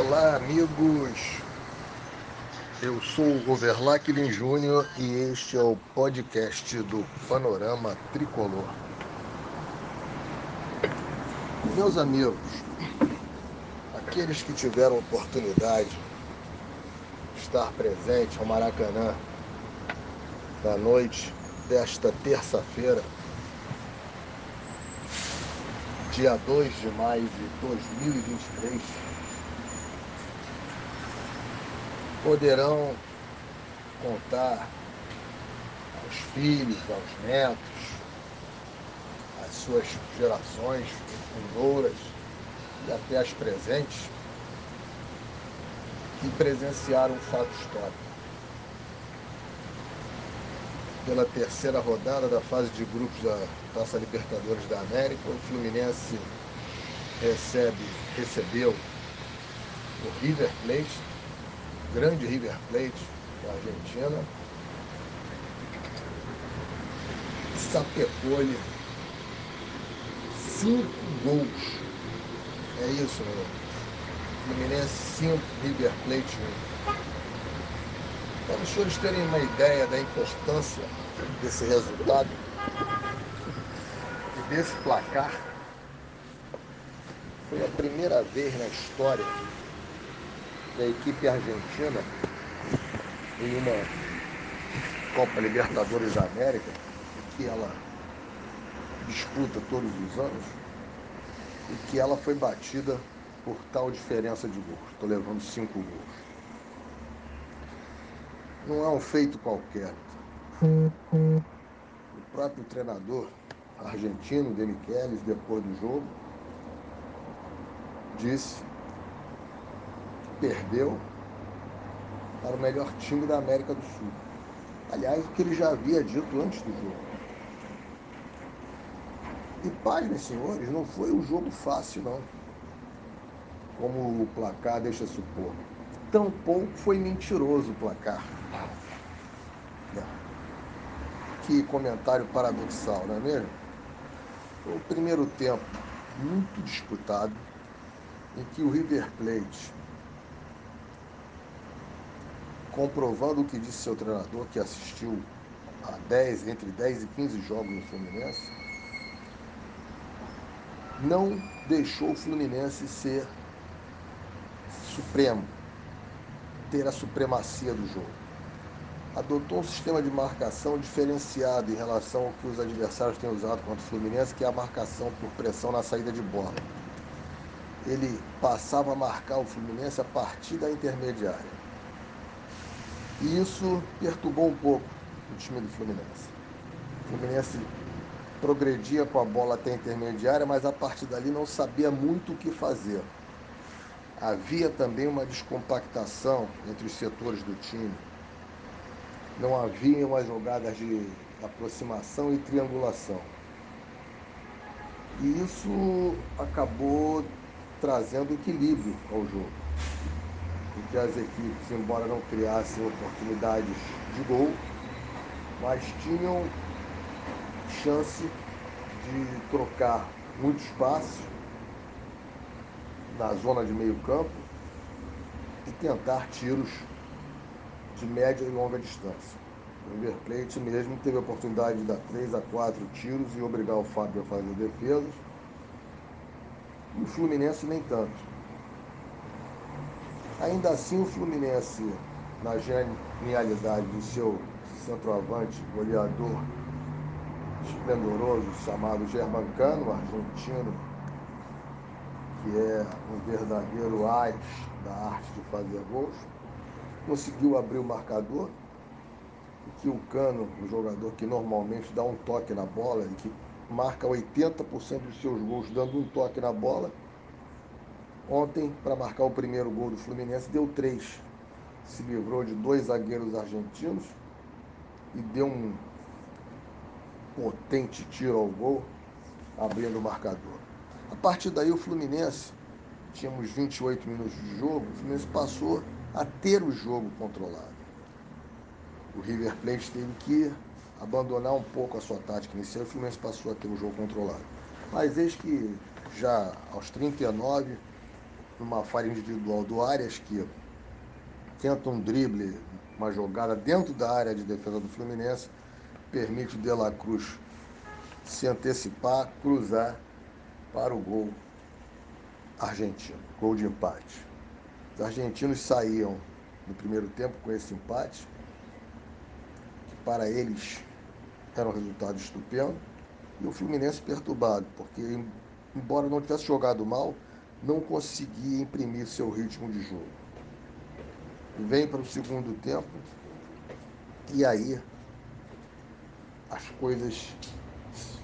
Olá, amigos. Eu sou o Overlacklin Júnior e este é o podcast do Panorama Tricolor. Meus amigos, aqueles que tiveram oportunidade de estar presente ao Maracanã na noite desta terça-feira, dia 2 de maio de 2023, poderão contar aos filhos, aos netos, às suas gerações futuras e até as presentes, que presenciaram um fato histórico. Pela terceira rodada da fase de grupos da Taça Libertadores da América, o Fluminense recebe, recebeu o River Plate grande River Plate da Argentina. Sapecou-lhe cinco gols. É isso, meu. Fluminense 5, River Plate 1. Para os senhores terem uma ideia da importância desse resultado e desse placar, foi a primeira vez na história da equipe argentina em uma Copa Libertadores da América, que ela disputa todos os anos, e que ela foi batida por tal diferença de gols. Estou levando cinco gols. Não é um feito qualquer. O próprio treinador argentino, Demichelis, depois do jogo, disse perdeu para o melhor time da América do Sul. Aliás, o que ele já havia dito antes do jogo. E paz, meus senhores, não foi um jogo fácil, não. Como o placar deixa supor. Tampouco foi mentiroso o placar. Que comentário paradoxal, não é mesmo? Foi o primeiro tempo muito disputado, em que o River Plate comprovando o que disse seu treinador, que assistiu a 10, entre 10 e 15 jogos no Fluminense, não deixou o Fluminense ser supremo, ter a supremacia do jogo. Adotou um sistema de marcação diferenciado em relação ao que os adversários têm usado contra o Fluminense, que é a marcação por pressão na saída de bola. Ele passava a marcar o Fluminense a partir da intermediária e isso perturbou um pouco o time do Fluminense. O Fluminense progredia com a bola até a intermediária, mas a partir dali não sabia muito o que fazer. Havia também uma descompactação entre os setores do time. Não havia umas jogadas de aproximação e triangulação. E isso acabou trazendo equilíbrio ao jogo em que as equipes, embora não criassem oportunidades de gol, mas tinham chance de trocar muito espaço na zona de meio campo e tentar tiros de média e longa distância. O River Plate mesmo teve a oportunidade de dar 3 a 4 tiros e obrigar o Fábio a fazer defesas. E o Fluminense nem tanto. Ainda assim, o Fluminense, na genialidade do seu centroavante, goleador esplendoroso, chamado Germancano, argentino, que é um verdadeiro Ares da arte de fazer gols, conseguiu abrir o marcador que o Cano, o jogador que normalmente dá um toque na bola e que marca 80% dos seus gols dando um toque na bola, Ontem, para marcar o primeiro gol do Fluminense, deu três. Se livrou de dois zagueiros argentinos e deu um potente tiro ao gol, abrindo o marcador. A partir daí, o Fluminense, tínhamos 28 minutos de jogo, o Fluminense passou a ter o jogo controlado. O River Plate teve que abandonar um pouco a sua tática inicial e o Fluminense passou a ter o jogo controlado. Mas eis que já aos 39 numa falha individual do Arias, que tenta um drible, uma jogada dentro da área de defesa do Fluminense, permite o De La Cruz se antecipar, cruzar para o gol argentino, gol de empate. Os argentinos saíam no primeiro tempo com esse empate, que para eles era um resultado estupendo, e o Fluminense perturbado, porque embora não tivesse jogado mal, não conseguia imprimir seu ritmo de jogo. Vem para o segundo tempo e aí as coisas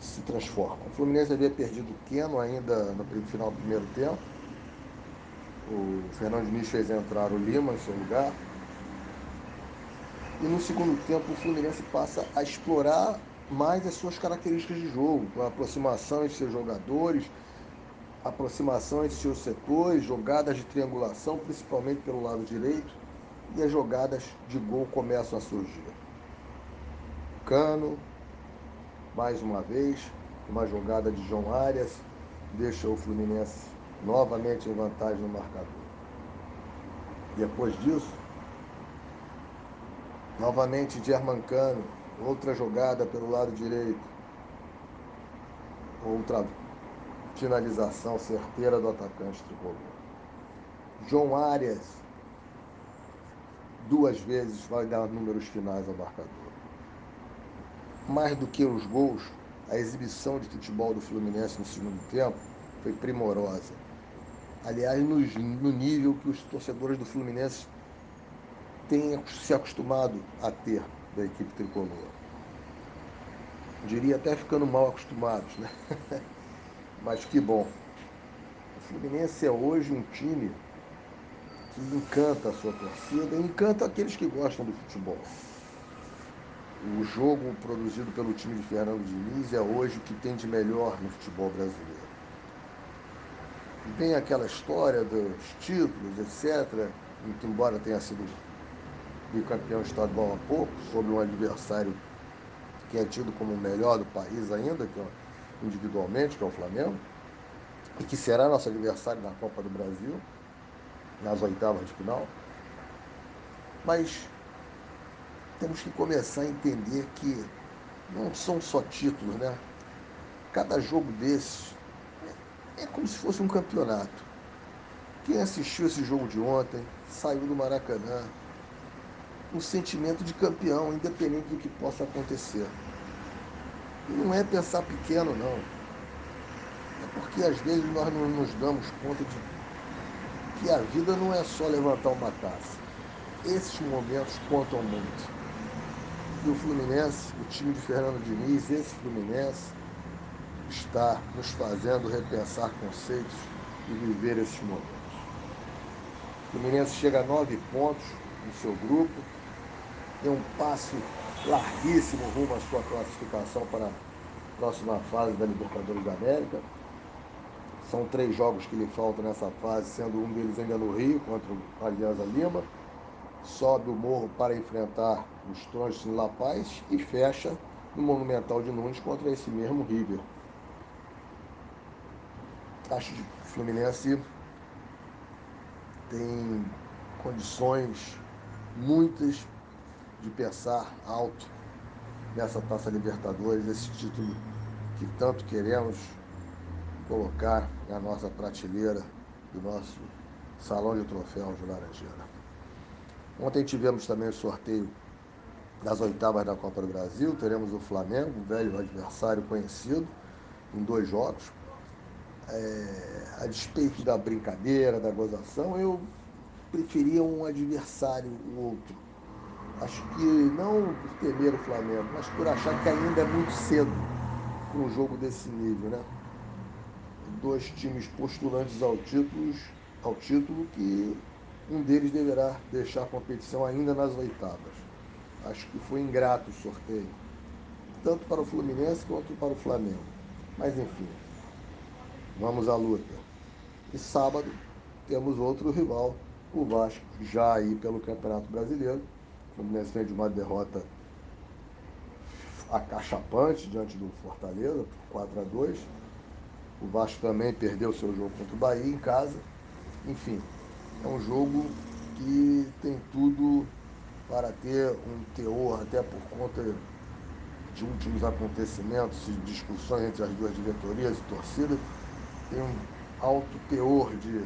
se transformam. O Fluminense havia perdido o Keno ainda no final do primeiro tempo. O Fernando Diniz fez entrar o Lima em seu lugar. E no segundo tempo o Fluminense passa a explorar mais as suas características de jogo, com a aproximação entre seus jogadores, aproximação entre seus setores, jogadas de triangulação, principalmente pelo lado direito, e as jogadas de gol começam a surgir. Cano, mais uma vez, uma jogada de João Arias, deixa o Fluminense novamente em vantagem no marcador. Depois disso, novamente Germancano, outra jogada pelo lado direito, outra finalização certeira do atacante tricolor. João Arias, duas vezes vai dar números finais ao marcador. Mais do que os gols, a exibição de futebol do Fluminense no segundo tempo foi primorosa. Aliás, no nível que os torcedores do Fluminense têm se acostumado a ter da equipe tricolor. Diria até ficando mal acostumados, né? Mas que bom. O Fluminense é hoje um time que encanta a sua torcida e encanta aqueles que gostam do futebol. O jogo produzido pelo time de Fernando Diniz é hoje o que tem de melhor no futebol brasileiro. Vem aquela história dos títulos, etc., em que, embora tenha sido bicampeão estadual há pouco, sobre um adversário que é tido como o melhor do país ainda, que é individualmente, que é o Flamengo, e que será nosso adversário na Copa do Brasil, nas oitavas de final. Mas temos que começar a entender que não são só títulos, né? Cada jogo desses é, é como se fosse um campeonato. Quem assistiu esse jogo de ontem saiu do Maracanã um sentimento de campeão, independente do que possa acontecer. E não é pensar pequeno, não. É porque às vezes nós não nos damos conta de que a vida não é só levantar uma taça. Esses momentos contam muito. E o Fluminense, o time de Fernando Diniz, esse Fluminense, está nos fazendo repensar conceitos e viver esses momentos. O Fluminense chega a nove pontos no seu grupo, tem um passo larguíssimo rumo à sua classificação para a próxima fase da Libertadores da América. São três jogos que lhe faltam nessa fase, sendo um deles ainda no Rio, contra o Alianza Lima. Sobe o morro para enfrentar os Tronches em La Paz e fecha no Monumental de Nunes contra esse mesmo River. Acho que o Fluminense tem condições muitas de pensar alto nessa Taça Libertadores, esse título que tanto queremos colocar na nossa prateleira do nosso salão de troféus de Laranjeira. Ontem tivemos também o sorteio das oitavas da Copa do Brasil. Teremos o Flamengo, um velho adversário conhecido, em dois jogos. É, a despeito da brincadeira, da gozação, eu preferia um adversário, o outro. Acho que não por temer o Flamengo, mas por achar que ainda é muito cedo para um jogo desse nível, né? dois times postulantes ao título, ao título que um deles deverá deixar a competição ainda nas oitavas. Acho que foi ingrato o sorteio, tanto para o Fluminense quanto para o Flamengo. Mas enfim, vamos à luta. E sábado temos outro rival, o Vasco, já aí pelo Campeonato Brasileiro. O Fluminense vem de uma derrota acachapante diante do Fortaleza, 4 a 2 o Vasco também perdeu seu jogo contra o Bahia em casa. Enfim, é um jogo que tem tudo para ter um teor, até por conta de últimos acontecimentos e discussões entre as duas diretorias e torcida, tem um alto teor de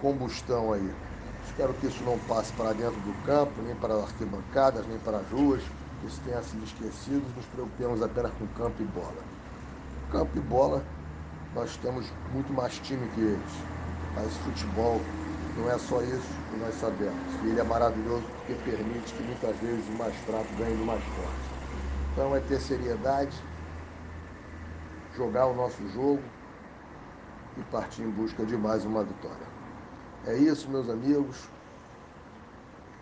combustão aí. Espero que isso não passe para dentro do campo, nem para as arquibancadas, nem para as ruas, que isso tenha sido esquecido, nos preocupemos apenas com campo e bola. Campo e bola, nós temos muito mais time que eles, mas futebol não é só isso que nós sabemos. E ele é maravilhoso porque permite que muitas vezes o mais fraco ganhe do mais forte. Então é ter seriedade, jogar o nosso jogo e partir em busca de mais uma vitória. É isso, meus amigos.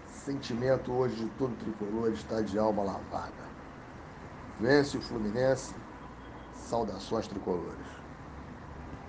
Sentimento hoje de todo tricolor está de alma lavada. Vence o Fluminense. Saudações tricolores.